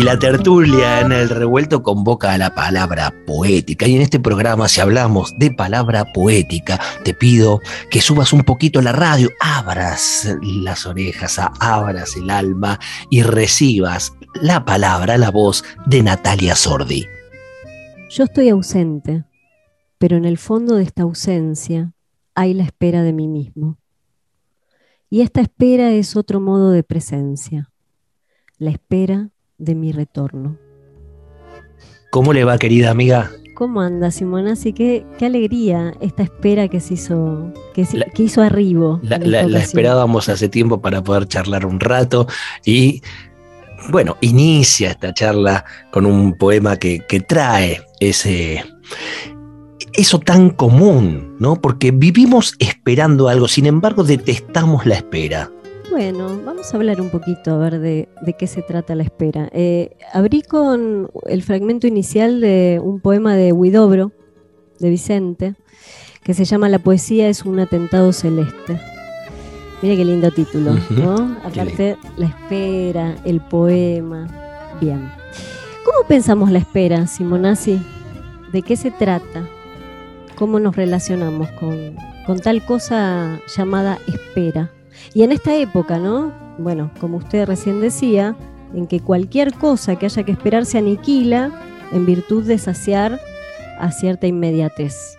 Y la tertulia en el revuelto convoca a la palabra poética. Y en este programa, si hablamos de palabra poética, te pido que subas un poquito la radio, abras las orejas, abras el alma y recibas la palabra, la voz de Natalia Sordi. Yo estoy ausente, pero en el fondo de esta ausencia hay la espera de mí mismo. Y esta espera es otro modo de presencia, la espera de mi retorno. ¿Cómo le va, querida amiga? ¿Cómo anda, Simona? Así que qué alegría esta espera que se hizo, que, hizo arribo. La, la esperábamos hace tiempo para poder charlar un rato y bueno, inicia esta charla con un poema que, que trae ese, eso tan común, ¿no? Porque vivimos esperando algo, sin embargo detestamos la espera. Bueno, vamos a hablar un poquito a ver de, qué se trata la espera. Eh, abrí con el fragmento inicial de un poema de Huidobro, de Vicente, que se llama La poesía es un atentado celeste. Mira qué lindo título, ¿no? Aparte, la espera, el poema. Bien. ¿Cómo pensamos la espera, Simonazzi? ¿De qué se trata? ¿Cómo nos relacionamos con, con tal cosa llamada espera? Y en esta época, ¿no? Bueno, como usted recién decía, en que cualquier cosa que haya que esperar se aniquila en virtud de saciar a cierta inmediatez.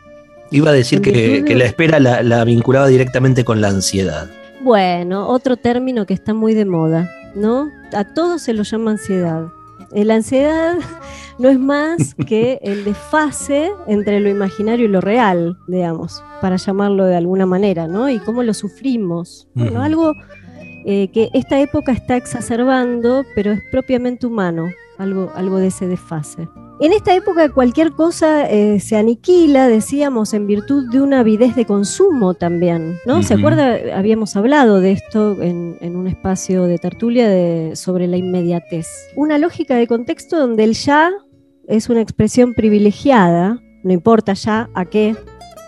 Iba a decir que, la espera la, vinculaba directamente con la ansiedad. Bueno, otro término que está muy de moda, ¿no? A todos se lo llama ansiedad. Eh, la ansiedad no es más que el desfase entre lo imaginario y lo real, digamos, para llamarlo de alguna manera, ¿no? Y cómo lo sufrimos. Bueno, algo eh, que esta época está exacerbando, pero es propiamente humano, algo, algo de ese desfase. En esta época cualquier cosa eh, se aniquila, decíamos, en virtud de una avidez de consumo también, ¿no? ¿Se acuerda? Habíamos hablado de esto en, un espacio de tertulia de, sobre la inmediatez. Una lógica de contexto donde el ya es una expresión privilegiada, no importa ya a qué,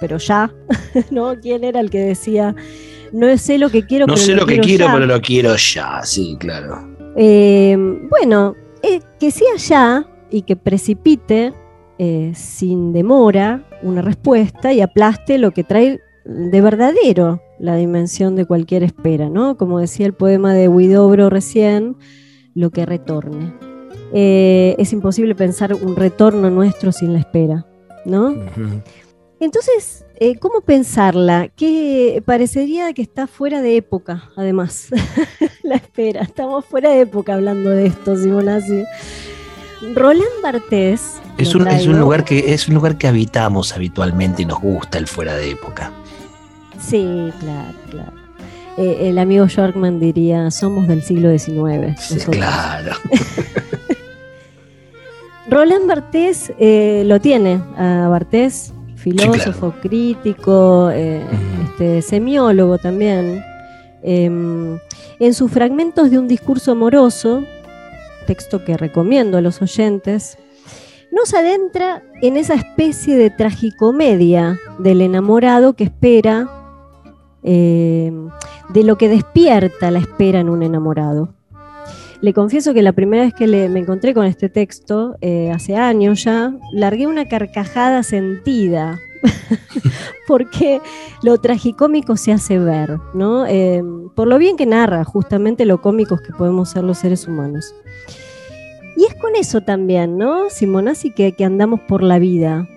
pero ya, ¿no? ¿Quién era el que decía, no sé lo que quiero, no sé lo, que quiero, pero lo quiero ya, sí, claro. Eh, bueno, eh, que sea ya y que precipite eh, sin demora una respuesta y aplaste lo que trae de verdadero la dimensión de cualquier espera, ¿no? Como decía el poema de Huidobro recién, lo que retorne. Eh, es imposible pensar un retorno nuestro sin la espera, ¿no? Entonces, eh, ¿cómo pensarla? Que parecería que está fuera de época, además, la espera. Estamos fuera de época hablando de esto, Simonazzi. Roland Bartés. Es un, es un, lugar que, es un lugar que habitamos habitualmente y nos gusta el fuera de época. Sí, claro, claro. Eh, el amigo Shortman diría, somos del siglo XIX. Sí, claro. Roland Bartés eh, lo tiene, a Bartés, filósofo, crítico, eh, este, semiólogo también. Em, en sus fragmentos de un discurso amoroso, texto que recomiendo a los oyentes, nos adentra en esa especie de tragicomedia del enamorado que espera, eh, de lo que despierta la espera en un enamorado. Le confieso que la primera vez que me encontré con este texto, eh, hace años ya, largué una carcajada sentida, porque lo tragicómico se hace ver, ¿no? Eh, por lo bien que narra justamente lo cómicos que podemos ser los seres humanos. Y es con eso también, ¿no, Simonazzi, que, que andamos por la vida.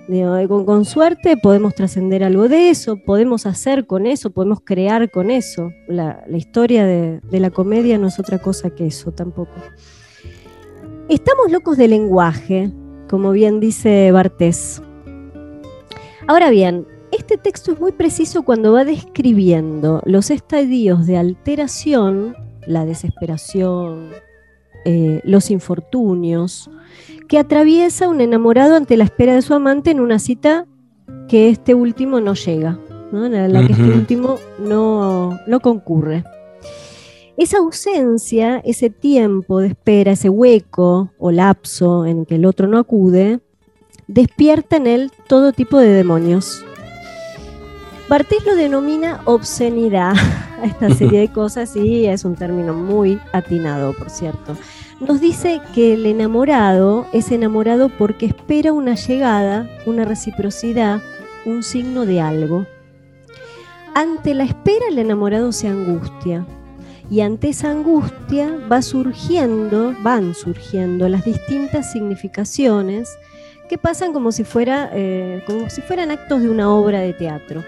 con, suerte podemos trascender algo de eso, podemos hacer con eso, podemos crear con eso. La, historia de, la comedia no es otra cosa que eso tampoco. Estamos locos de lenguaje, como bien dice Bartés. Ahora bien, este texto es muy preciso cuando va describiendo los estadios de alteración, la desesperación, eh, los infortunios, que atraviesa un enamorado ante la espera de su amante en una cita que este último no llega, en la que este último no, no concurre. Esa ausencia, ese tiempo de espera, ese hueco o lapso en que el otro no acude, despierta en él todo tipo de demonios. Bartés lo denomina obscenidad a esta serie de cosas y es un término muy atinado, por cierto. Nos dice que el enamorado es enamorado porque espera una llegada, una reciprocidad, un signo de algo. Ante la espera el enamorado se angustia, y ante esa angustia va surgiendo, van surgiendo las distintas significaciones que pasan como si, eh, como si fueran actos de una obra de teatro,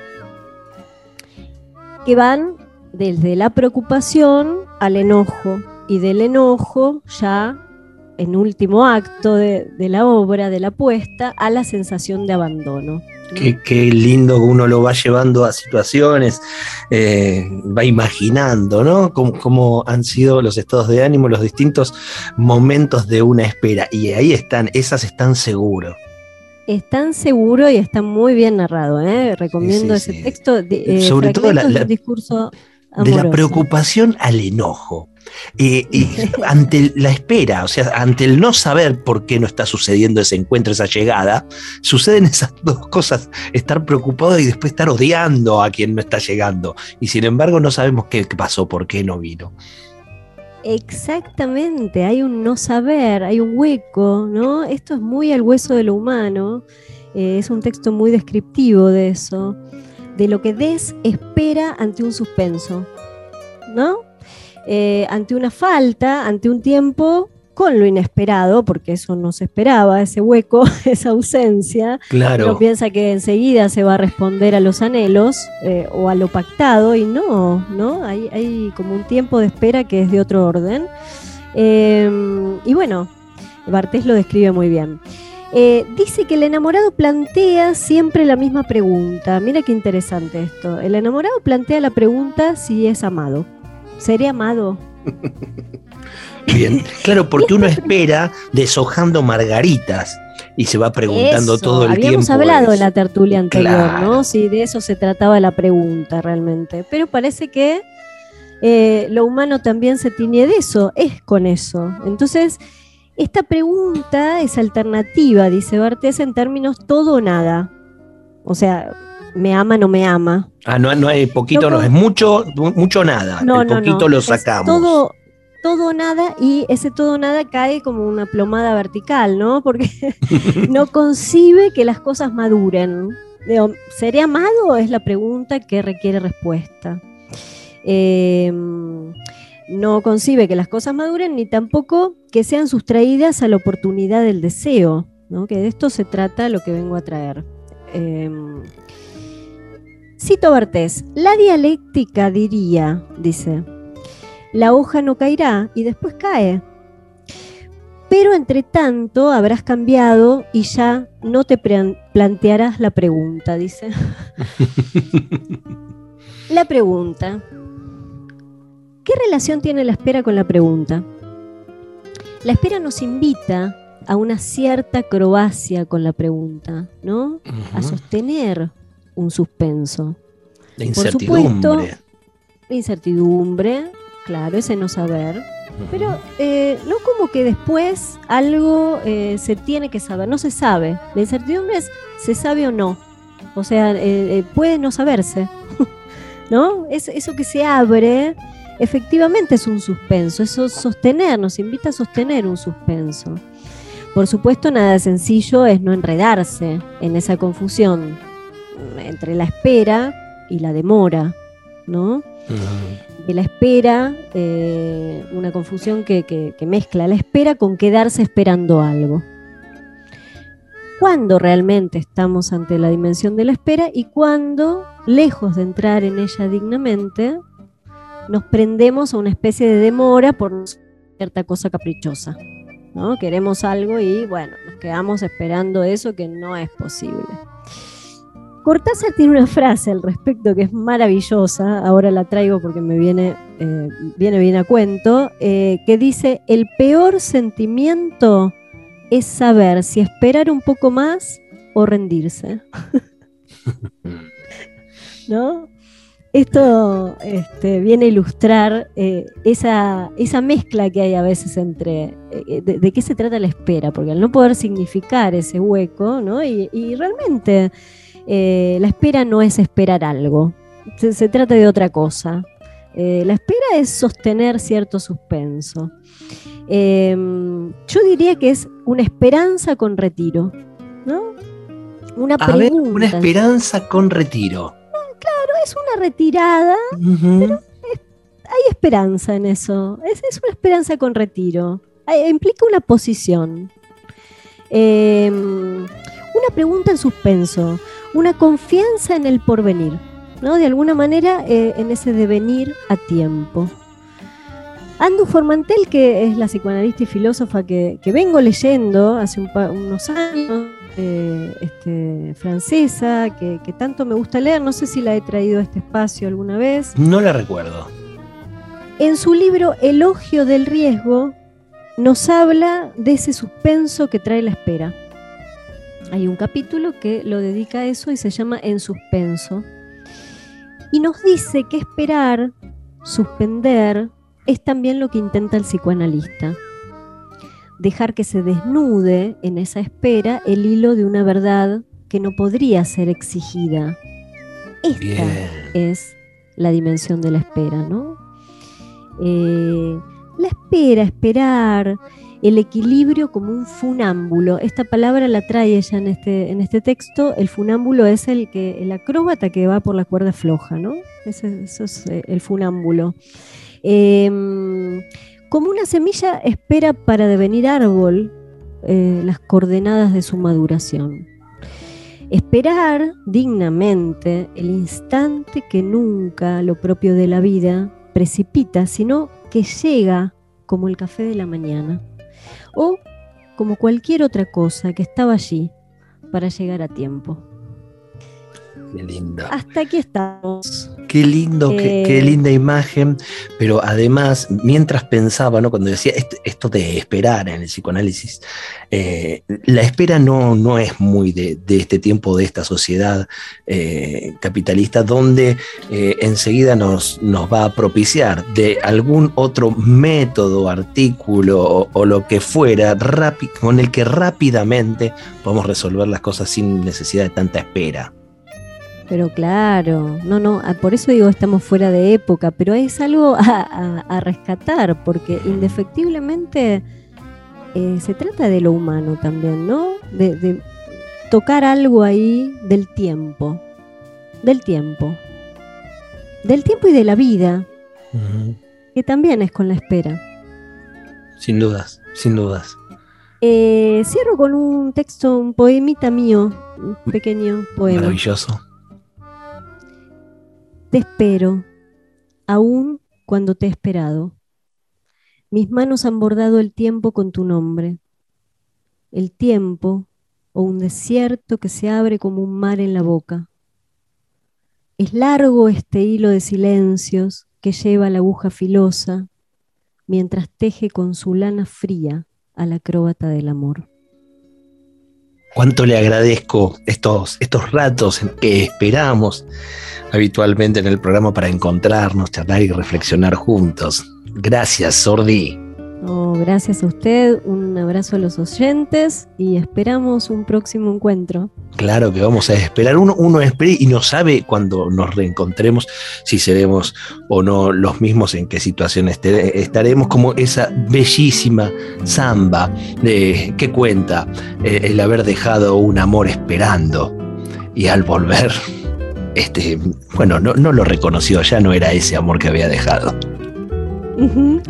que van desde la preocupación al enojo y del enojo ya en último acto de, la obra, de la puesta, a la sensación de abandono. Qué, lindo que uno lo va llevando a situaciones, eh, va imaginando, ¿no? Cómo, han sido los estados de ánimo, los distintos momentos de una espera. Y ahí están, esas están seguros. Están seguros y están muy bien narrado, ¿eh? Recomiendo ese texto. Eh, Sobre todo el discurso de la preocupación al enojo. Eh, ante la espera, o sea, ante el no saber por qué no está sucediendo ese encuentro, esa llegada, suceden esas dos cosas, estar preocupado y después estar odiando a quien no está llegando. Y sin embargo no sabemos qué pasó, por qué no vino. Exactamente, hay un no saber, hay un hueco, ¿no? Esto es muy al hueso de lo humano, eh, es un texto muy descriptivo de eso, de lo que desespera ante un suspenso, ¿no? Eh, ante una falta, ante un tiempo con lo inesperado, porque eso no se esperaba, ese hueco, esa ausencia. Claro. Uno piensa que enseguida se va a responder a los anhelos eh, o a lo pactado, y no, ¿no? Hay, hay, como un tiempo de espera que es de otro orden. Em, y bueno, Bartés lo describe muy bien. Eh, dice que el enamorado plantea siempre la misma pregunta. Mira qué interesante esto. El enamorado plantea la pregunta si es amado seré amado. Bien, claro, porque uno espera deshojando margaritas y se va preguntando todo el tiempo. Habíamos hablado en la tertulia anterior, ¿no? Si de eso se trataba la pregunta realmente. Pero parece que eh, lo humano también se tiñe de eso, es con eso. Entonces, esta pregunta es alternativa, dice Bartés, en términos todo o nada. O sea, me ama, no me ama. Ah, no, no hay poquito, no, es mucho, mucho nada. No, el poquito lo sacamos. todo, todo nada y ese todo nada cae como una plomada vertical, ¿no? Porque no concibe que las cosas maduren. ¿Seré amado? Es la pregunta que requiere respuesta. Em, no concibe que las cosas maduren ni tampoco que sean sustraídas a la oportunidad del deseo, ¿no? que de esto se trata lo que vengo a traer. Em, Cito Bartés, la dialéctica diría, dice, la hoja no caerá y después cae. Pero entre tanto habrás cambiado y ya no te plantearás la pregunta, dice. la pregunta. ¿Qué relación tiene la espera con la pregunta? La espera nos invita a una cierta acrobacia con la pregunta, ¿no? A sostener un suspenso. La incertidumbre. la incertidumbre, claro, ese no saber. Pero eh, no como que después algo eh, se tiene que saber, no se sabe. La incertidumbre es se sabe o no. O sea, eh, puede no saberse. ¿No? Es, eso que se abre, efectivamente es un suspenso. Eso sostener, nos invita a sostener un suspenso. Por supuesto, nada sencillo es no enredarse en esa confusión entre la espera y la demora, ¿no? La espera, eh, una confusión que, mezcla la espera con quedarse esperando algo. ¿Cuándo realmente estamos ante la dimensión de la espera y cuándo, lejos de entrar en ella dignamente, nos prendemos a una especie de demora por cierta cosa caprichosa? ¿no? Queremos algo y bueno, nos quedamos esperando eso que no es posible. Cortázar tiene una frase al respecto que es maravillosa, ahora la traigo porque me viene, eh, viene bien a cuento, eh, que dice, el peor sentimiento es saber si esperar un poco más o rendirse. ¿No? esto este, viene a ilustrar eh, esa, esa, mezcla que hay a veces entre eh, de, qué se trata la espera, porque al no poder significar ese hueco, ¿no? y, realmente eh, la espera no es esperar algo, se, trata de otra cosa. la espera es sostener cierto suspenso. Em, yo diría que es una esperanza con retiro, ¿no? Una, una esperanza con retiro es una retirada, pero hay esperanza en eso. Es, una esperanza con retiro. implica una posición. Em, una pregunta en suspenso. Una confianza en el porvenir. ¿no? De alguna manera eh, en ese devenir a tiempo. Andu Formantel, que es la psicoanalista y filósofa que, vengo leyendo hace unos años, eh, este, francesa que, tanto me gusta leer. No sé si la he traído a este espacio alguna vez. No la recuerdo. En su libro Elogio del Riesgo nos habla de ese suspenso que trae la espera. Hay un capítulo que lo dedica a eso y se llama En suspenso. Y nos dice que esperar, suspender, es también lo que intenta el psicoanalista dejar que se desnude en esa espera el hilo de una verdad que no podría ser exigida. Esta es la dimensión de la espera, ¿no? Eh, la espera, esperar, el equilibrio como un funámbulo. Esta palabra la trae ella en este, en este texto. El funámbulo es el, que, el acróbata que va por la cuerda floja, ¿no? Eso es eh, el funámbulo. Eh, como una semilla espera para devenir árbol eh, las coordenadas de su maduración. Esperar dignamente el instante que nunca lo propio de la vida precipita, sino que llega como el café de la mañana o como cualquier otra cosa que estaba allí para llegar a tiempo. Qué lindo. Hasta aquí estamos. Qué lindo, qué, eh, linda imagen. Pero además, mientras pensaba, ¿no? cuando decía esto, de esperar en el psicoanálisis, eh, la espera no, no es muy de, este tiempo, de esta sociedad eh, capitalista, donde enseguida nos, nos va a propiciar de algún otro método, artículo o, o lo que fuera, con el que rápidamente podemos resolver las cosas sin necesidad de tanta espera. Pero claro, no, no, ah, por eso digo estamos fuera de época, pero es algo a, rescatar, porque indefectiblemente eh, se trata de lo humano también, ¿no? De, tocar algo ahí del tiempo, del tiempo, del tiempo y de la vida, que también es con la espera. Sin dudas, sin dudas. Eh, cierro con un texto, un poemita mío, un pequeño poema. Maravilloso. Te espero, aún cuando te he esperado. Mis manos han bordado el tiempo con tu nombre. El tiempo, o un desierto que se abre como un mar en la boca. Es largo este hilo de silencios que lleva la aguja filosa mientras teje con su lana fría al acróbata del amor. Cuánto le agradezco estos, estos ratos que esperamos habitualmente en el programa para encontrarnos, charlar y reflexionar juntos. Gracias, Sordi. Gracias a usted, un abrazo a los oyentes y esperamos un próximo encuentro. Claro que vamos a esperar, uno, uno espera y no sabe cuando nos reencontremos si seremos o no los mismos, en qué situación estaremos, como esa bellísima samba de, que cuenta eh, el haber dejado un amor esperando y al volver este, bueno, no, lo reconoció, ya no era ese amor que había dejado.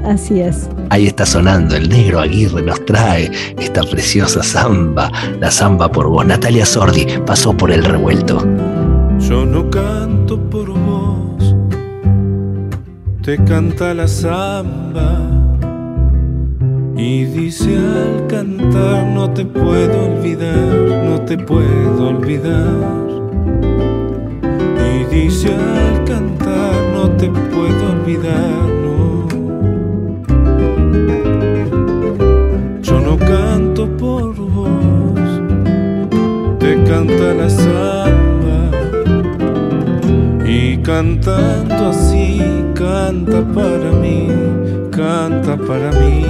Así es. Ahí está sonando, el negro Aguirre nos trae esta preciosa samba, la samba por vos. Natalia Sordi pasó por el revuelto. Yo no canto por vos, te canta la samba. Y dice al cantar, no te puedo olvidar, no te puedo olvidar dice al cantar cantando así, canta para mí, canta para mí.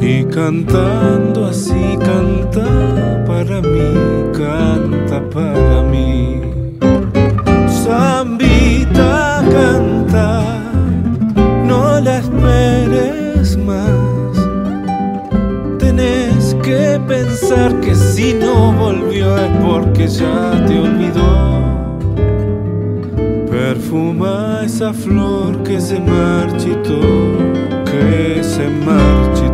Y cantando así, canta para mí, canta para mí. Zambita canta, no la esperes más. Tenés que pensar que si no volvió es porque ya te olvidó. Perfuma esa flor que se marchitó, que se marchitó.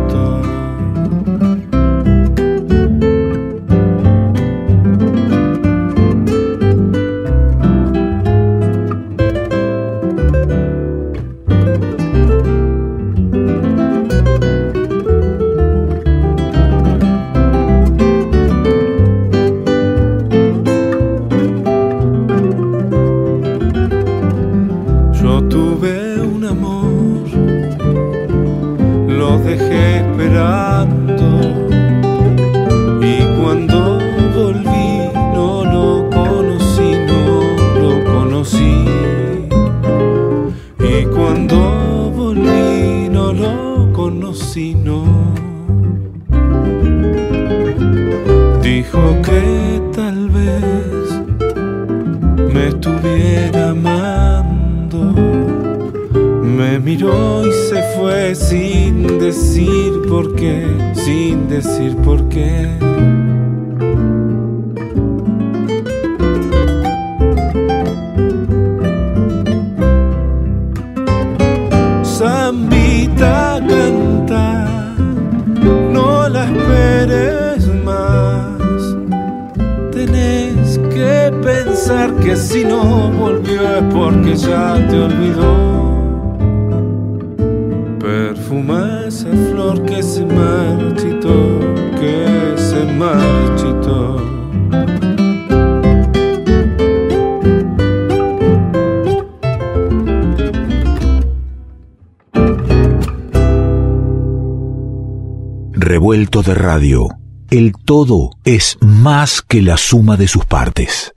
Dijo que tal vez me estuviera amando. Me miró y se fue sin decir por qué, sin decir por qué. Que si no volvió es porque ya te olvidó. Perfuma esa flor que se marchitó, que se marchitó. Revuelto de radio. El todo es más que la suma de sus partes.